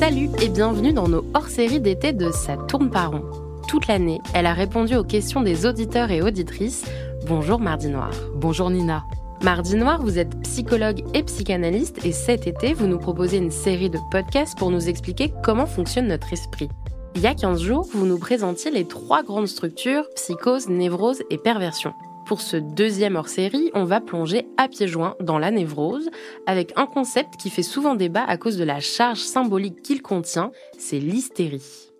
Salut et bienvenue dans nos hors-séries d'été de Ça tourne par rond. Toute l'année, elle a répondu aux questions des auditeurs et auditrices. Bonjour Mardi Noir. Bonjour Nina. Mardi Noir, vous êtes psychologue et psychanalyste et cet été, vous nous proposez une série de podcasts pour nous expliquer comment fonctionne notre esprit. Il y a 15 jours, vous nous présentiez les trois grandes structures, psychose, névrose et perversion. Pour ce deuxième hors-série, on va plonger à pieds joints dans la névrose avec un concept qui fait souvent débat à cause de la charge symbolique qu'il contient, c'est l'hystérie.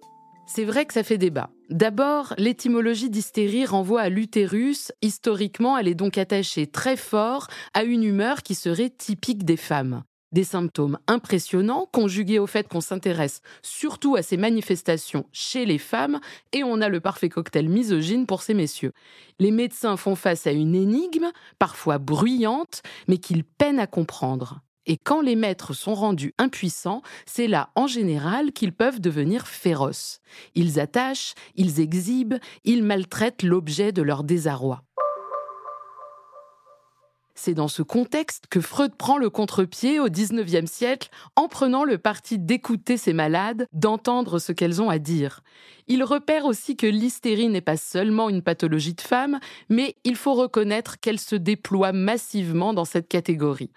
C'est vrai que ça fait débat. D'abord, l'étymologie d'hystérie renvoie à l'utérus. Historiquement, elle est donc attachée très fort à une humeur qui serait typique des femmes. Des symptômes impressionnants conjugués au fait qu'on s'intéresse surtout à ces manifestations chez les femmes et on a le parfait cocktail misogyne pour ces messieurs. Les médecins font face à une énigme, parfois bruyante, mais qu'ils peinent à comprendre. Et quand les maîtres sont rendus impuissants, c'est là en général qu'ils peuvent devenir féroces. Ils attachent, ils exhibent, ils maltraitent l'objet de leur désarroi. C'est dans ce contexte que Freud prend le contre-pied au XIXe siècle en prenant le parti d'écouter ces malades, d'entendre ce qu'elles ont à dire. Il repère aussi que l'hystérie n'est pas seulement une pathologie de femme, mais il faut reconnaître qu'elle se déploie massivement dans cette catégorie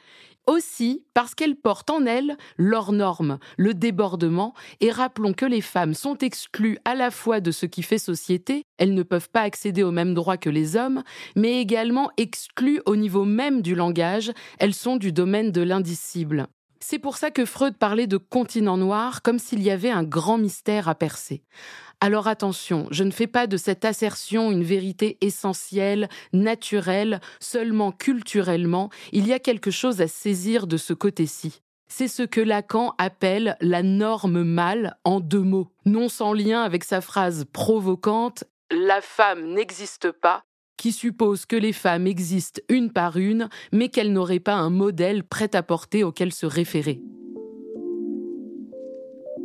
aussi parce qu'elles portent en elles leurs normes, le débordement, et rappelons que les femmes sont exclues à la fois de ce qui fait société, elles ne peuvent pas accéder aux mêmes droits que les hommes, mais également exclues au niveau même du langage, elles sont du domaine de l'indicible. C'est pour ça que Freud parlait de continent noir comme s'il y avait un grand mystère à percer. Alors attention, je ne fais pas de cette assertion une vérité essentielle, naturelle, seulement culturellement, il y a quelque chose à saisir de ce côté-ci. C'est ce que Lacan appelle la norme mâle en deux mots, non sans lien avec sa phrase provocante La femme n'existe pas, qui suppose que les femmes existent une par une, mais qu'elles n'auraient pas un modèle prêt à porter auquel se référer.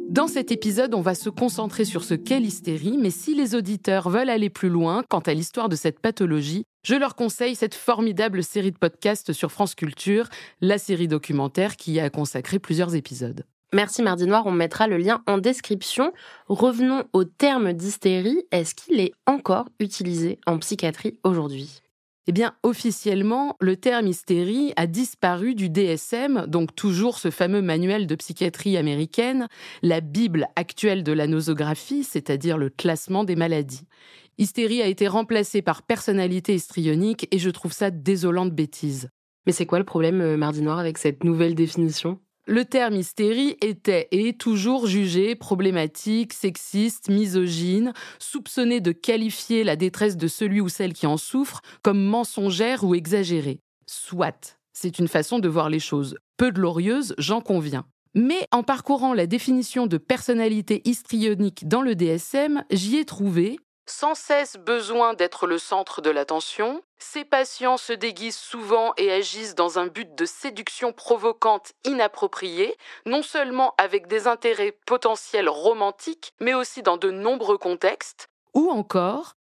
Dans cet épisode, on va se concentrer sur ce qu'est l'hystérie, mais si les auditeurs veulent aller plus loin quant à l'histoire de cette pathologie, je leur conseille cette formidable série de podcasts sur France Culture, la série documentaire qui y a consacré plusieurs épisodes. Merci Mardi Noir, on mettra le lien en description. Revenons au terme d'hystérie. Est-ce qu'il est encore utilisé en psychiatrie aujourd'hui? Eh bien, officiellement, le terme hystérie a disparu du DSM, donc toujours ce fameux manuel de psychiatrie américaine, la Bible actuelle de la nosographie, c'est-à-dire le classement des maladies. Hystérie a été remplacée par personnalité histrionique et je trouve ça désolant de bêtises. Mais c'est quoi le problème, euh, Mardi Noir, avec cette nouvelle définition? Le terme hystérie était et est toujours jugé problématique, sexiste, misogyne, soupçonné de qualifier la détresse de celui ou celle qui en souffre comme mensongère ou exagérée. Soit, c'est une façon de voir les choses. Peu glorieuse, j'en conviens. Mais en parcourant la définition de personnalité histrionique dans le DSM, j'y ai trouvé sans cesse besoin d'être le centre de l'attention, ces patients se déguisent souvent et agissent dans un but de séduction provocante inappropriée, non seulement avec des intérêts potentiels romantiques, mais aussi dans de nombreux contextes, ou encore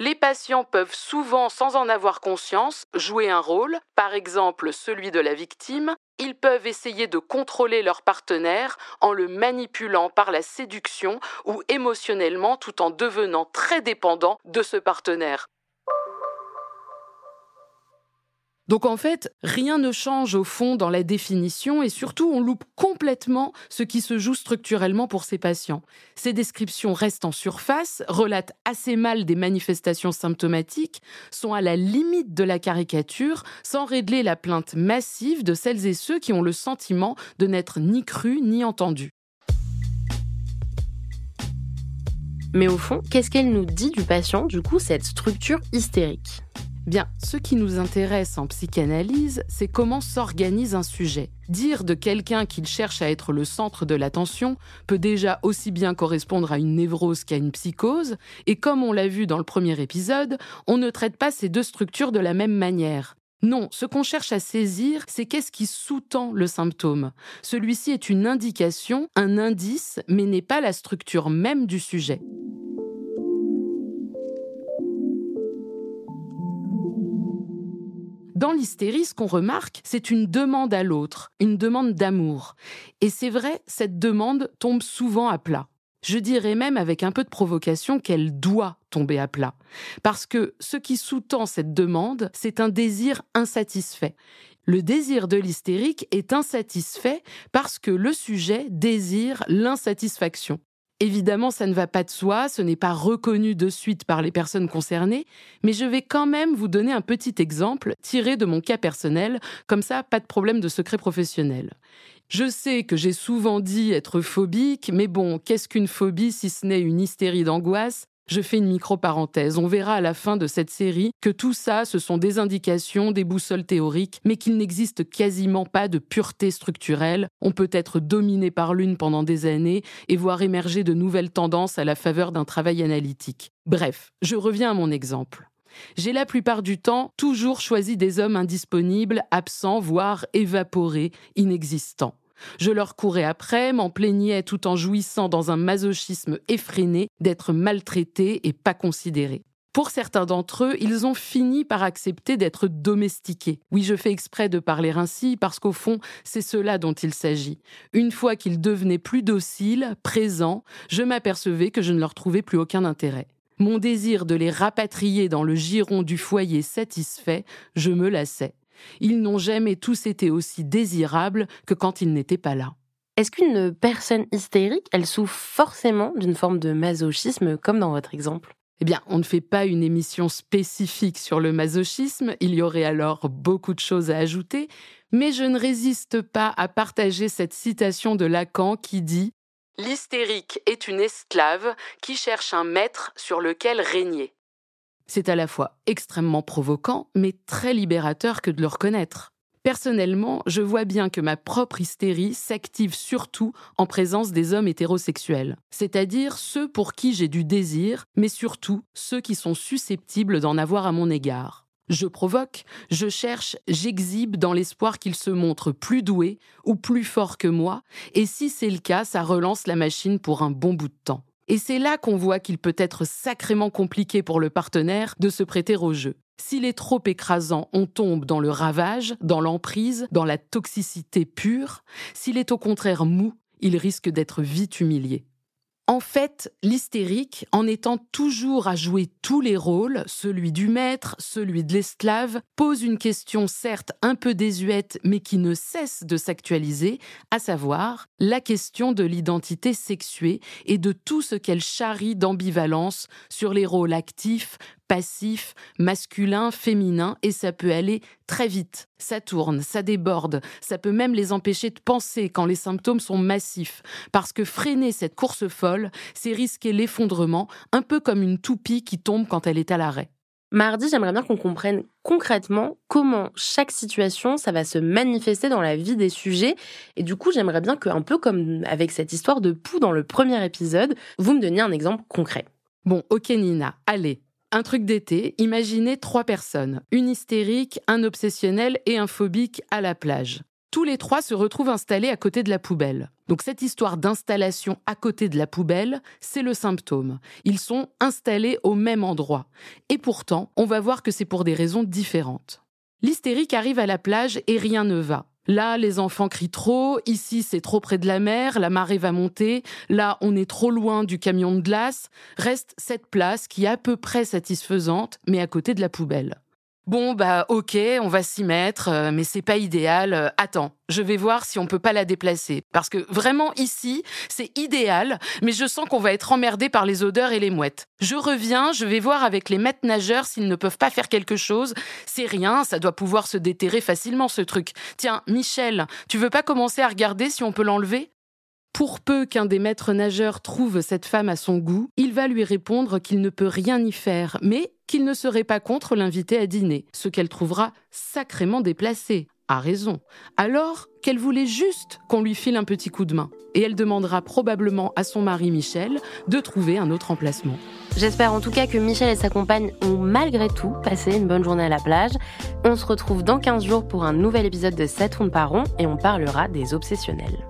les patients peuvent souvent, sans en avoir conscience, jouer un rôle, par exemple celui de la victime. Ils peuvent essayer de contrôler leur partenaire en le manipulant par la séduction ou émotionnellement tout en devenant très dépendant de ce partenaire. Donc en fait, rien ne change au fond dans la définition et surtout on loupe complètement ce qui se joue structurellement pour ces patients. Ces descriptions restent en surface, relatent assez mal des manifestations symptomatiques, sont à la limite de la caricature, sans régler la plainte massive de celles et ceux qui ont le sentiment de n'être ni crus ni entendus. Mais au fond, qu'est-ce qu'elle nous dit du patient, du coup, cette structure hystérique? Bien, ce qui nous intéresse en psychanalyse, c'est comment s'organise un sujet. Dire de quelqu'un qu'il cherche à être le centre de l'attention peut déjà aussi bien correspondre à une névrose qu'à une psychose, et comme on l'a vu dans le premier épisode, on ne traite pas ces deux structures de la même manière. Non, ce qu'on cherche à saisir, c'est qu'est-ce qui sous-tend le symptôme. Celui-ci est une indication, un indice, mais n'est pas la structure même du sujet. Dans l'hystérie, ce qu'on remarque, c'est une demande à l'autre, une demande d'amour. Et c'est vrai, cette demande tombe souvent à plat. Je dirais même avec un peu de provocation qu'elle doit tomber à plat. Parce que ce qui sous-tend cette demande, c'est un désir insatisfait. Le désir de l'hystérique est insatisfait parce que le sujet désire l'insatisfaction. Évidemment, ça ne va pas de soi, ce n'est pas reconnu de suite par les personnes concernées, mais je vais quand même vous donner un petit exemple tiré de mon cas personnel, comme ça, pas de problème de secret professionnel. Je sais que j'ai souvent dit être phobique, mais bon, qu'est-ce qu'une phobie si ce n'est une hystérie d'angoisse? Je fais une micro-parenthèse. On verra à la fin de cette série que tout ça, ce sont des indications, des boussoles théoriques, mais qu'il n'existe quasiment pas de pureté structurelle. On peut être dominé par l'une pendant des années et voir émerger de nouvelles tendances à la faveur d'un travail analytique. Bref, je reviens à mon exemple. J'ai la plupart du temps toujours choisi des hommes indisponibles, absents, voire évaporés, inexistants. Je leur courais après, m'en plaignais tout en jouissant dans un masochisme effréné d'être maltraités et pas considérés. Pour certains d'entre eux, ils ont fini par accepter d'être domestiqués. Oui, je fais exprès de parler ainsi parce qu'au fond, c'est cela dont il s'agit. Une fois qu'ils devenaient plus dociles, présents, je m'apercevais que je ne leur trouvais plus aucun intérêt. Mon désir de les rapatrier dans le giron du foyer satisfait, je me lassais. Ils n'ont jamais tous été aussi désirables que quand ils n'étaient pas là. Est-ce qu'une personne hystérique, elle souffre forcément d'une forme de masochisme, comme dans votre exemple? Eh bien, on ne fait pas une émission spécifique sur le masochisme, il y aurait alors beaucoup de choses à ajouter, mais je ne résiste pas à partager cette citation de Lacan qui dit L'hystérique est une esclave qui cherche un maître sur lequel régner. C'est à la fois extrêmement provoquant, mais très libérateur que de le reconnaître. Personnellement, je vois bien que ma propre hystérie s'active surtout en présence des hommes hétérosexuels, c'est-à-dire ceux pour qui j'ai du désir, mais surtout ceux qui sont susceptibles d'en avoir à mon égard. Je provoque, je cherche, j'exhibe dans l'espoir qu'ils se montrent plus doués ou plus forts que moi, et si c'est le cas, ça relance la machine pour un bon bout de temps. Et c'est là qu'on voit qu'il peut être sacrément compliqué pour le partenaire de se prêter au jeu. S'il est trop écrasant, on tombe dans le ravage, dans l'emprise, dans la toxicité pure. S'il est au contraire mou, il risque d'être vite humilié. En fait, l'hystérique, en étant toujours à jouer tous les rôles, celui du maître, celui de l'esclave, pose une question certes un peu désuète, mais qui ne cesse de s'actualiser, à savoir la question de l'identité sexuée et de tout ce qu'elle charrie d'ambivalence sur les rôles actifs, passif, masculin, féminin, et ça peut aller très vite. Ça tourne, ça déborde, ça peut même les empêcher de penser quand les symptômes sont massifs, parce que freiner cette course folle, c'est risquer l'effondrement, un peu comme une toupie qui tombe quand elle est à l'arrêt. Mardi, j'aimerais bien qu'on comprenne concrètement comment chaque situation, ça va se manifester dans la vie des sujets. Et du coup, j'aimerais bien que, un peu comme avec cette histoire de poux dans le premier épisode, vous me donniez un exemple concret. Bon, ok Nina, allez, un truc d'été, imaginez trois personnes, une hystérique, un obsessionnel et un phobique à la plage. Tous les trois se retrouvent installés à côté de la poubelle. Donc cette histoire d'installation à côté de la poubelle, c'est le symptôme. Ils sont installés au même endroit. Et pourtant, on va voir que c'est pour des raisons différentes. L'hystérique arrive à la plage et rien ne va. Là, les enfants crient trop, ici c'est trop près de la mer, la marée va monter, là on est trop loin du camion de glace, reste cette place qui est à peu près satisfaisante, mais à côté de la poubelle. Bon, bah ok, on va s'y mettre, euh, mais c'est pas idéal. Euh, attends, je vais voir si on peut pas la déplacer. Parce que vraiment ici, c'est idéal, mais je sens qu'on va être emmerdé par les odeurs et les mouettes. Je reviens, je vais voir avec les maîtres nageurs s'ils ne peuvent pas faire quelque chose. C'est rien, ça doit pouvoir se déterrer facilement ce truc. Tiens, Michel, tu veux pas commencer à regarder si on peut l'enlever? Pour peu qu'un des maîtres nageurs trouve cette femme à son goût, il va lui répondre qu'il ne peut rien y faire, mais qu'il ne serait pas contre l'inviter à dîner, ce qu'elle trouvera sacrément déplacé. A raison. Alors qu'elle voulait juste qu'on lui file un petit coup de main. Et elle demandera probablement à son mari Michel de trouver un autre emplacement. J'espère en tout cas que Michel et sa compagne ont malgré tout passé une bonne journée à la plage. On se retrouve dans 15 jours pour un nouvel épisode de 7 rondes par rond et on parlera des obsessionnels.